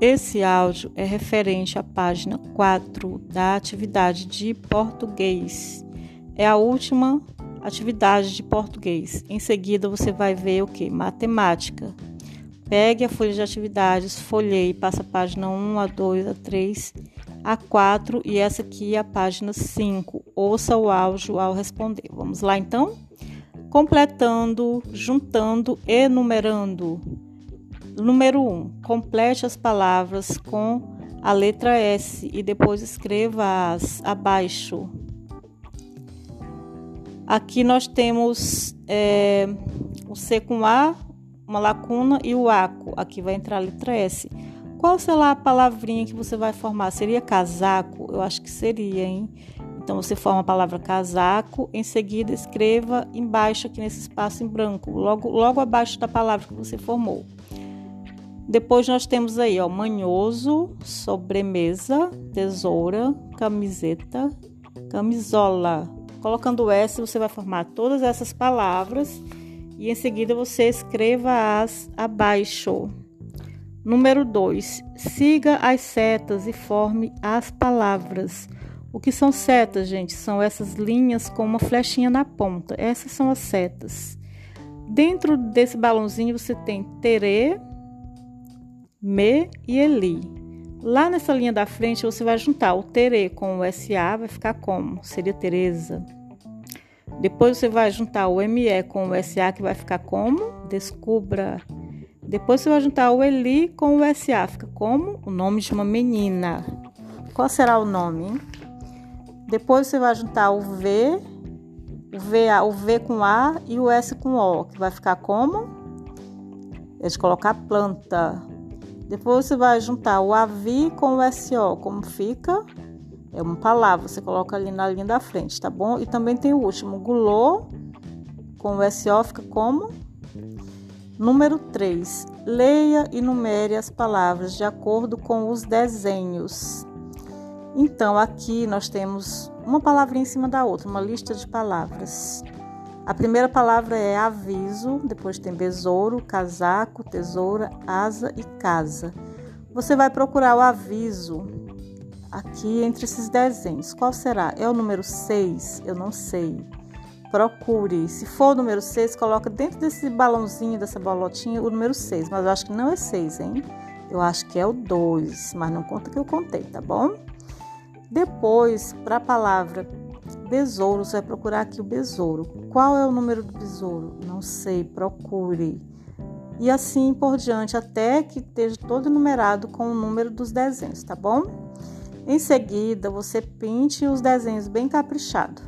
Esse áudio é referente à página 4 da atividade de português. É a última atividade de português. Em seguida, você vai ver o que? Matemática. Pegue a folha de atividades, folheie, passa a página 1, a 2, a 3, a 4 e essa aqui é a página 5. Ouça o áudio ao responder. Vamos lá então? Completando, juntando e numerando. Número 1. Um, complete as palavras com a letra S e depois escreva-as abaixo. Aqui nós temos é, o C com A, uma lacuna e o ACO. Aqui vai entrar a letra S. Qual será a palavrinha que você vai formar? Seria casaco? Eu acho que seria, hein? Então você forma a palavra casaco, em seguida escreva embaixo aqui nesse espaço em branco, logo, logo abaixo da palavra que você formou. Depois nós temos aí, ó, manhoso, sobremesa, tesoura, camiseta, camisola. Colocando S, você vai formar todas essas palavras e em seguida você escreva-as abaixo. Número 2. Siga as setas e forme as palavras. O que são setas, gente? São essas linhas com uma flechinha na ponta. Essas são as setas. Dentro desse balãozinho você tem terê, me e eli. Lá nessa linha da frente você vai juntar o terê com o SA, vai ficar como? Seria Teresa. Depois você vai juntar o ME com o SA, que vai ficar como? Descubra. Depois você vai juntar o Eli com o SA, fica como? O nome de uma menina. Qual será o nome? Depois você vai juntar o V, o V, o v com A e o S com O, que vai ficar como? É de colocar planta. Depois você vai juntar o AVI com o SO, como fica? É uma palavra, você coloca ali na linha da frente, tá bom? E também tem o último, gulô, com o SO fica como? Número 3. Leia e numere as palavras de acordo com os desenhos. Então, aqui nós temos uma palavra em cima da outra, uma lista de palavras. A primeira palavra é aviso, depois tem besouro, casaco, tesoura, asa e casa. Você vai procurar o aviso aqui entre esses desenhos. Qual será? É o número 6? Eu não sei. Procure. Se for o número 6, coloca dentro desse balãozinho, dessa bolotinha, o número 6. Mas eu acho que não é 6, hein? Eu acho que é o 2, mas não conta que eu contei, tá bom? Depois, para a palavra besouro, você vai procurar aqui o besouro. Qual é o número do besouro? Não sei, procure. E assim por diante, até que esteja todo numerado com o número dos desenhos, tá bom? Em seguida, você pinte os desenhos bem caprichado.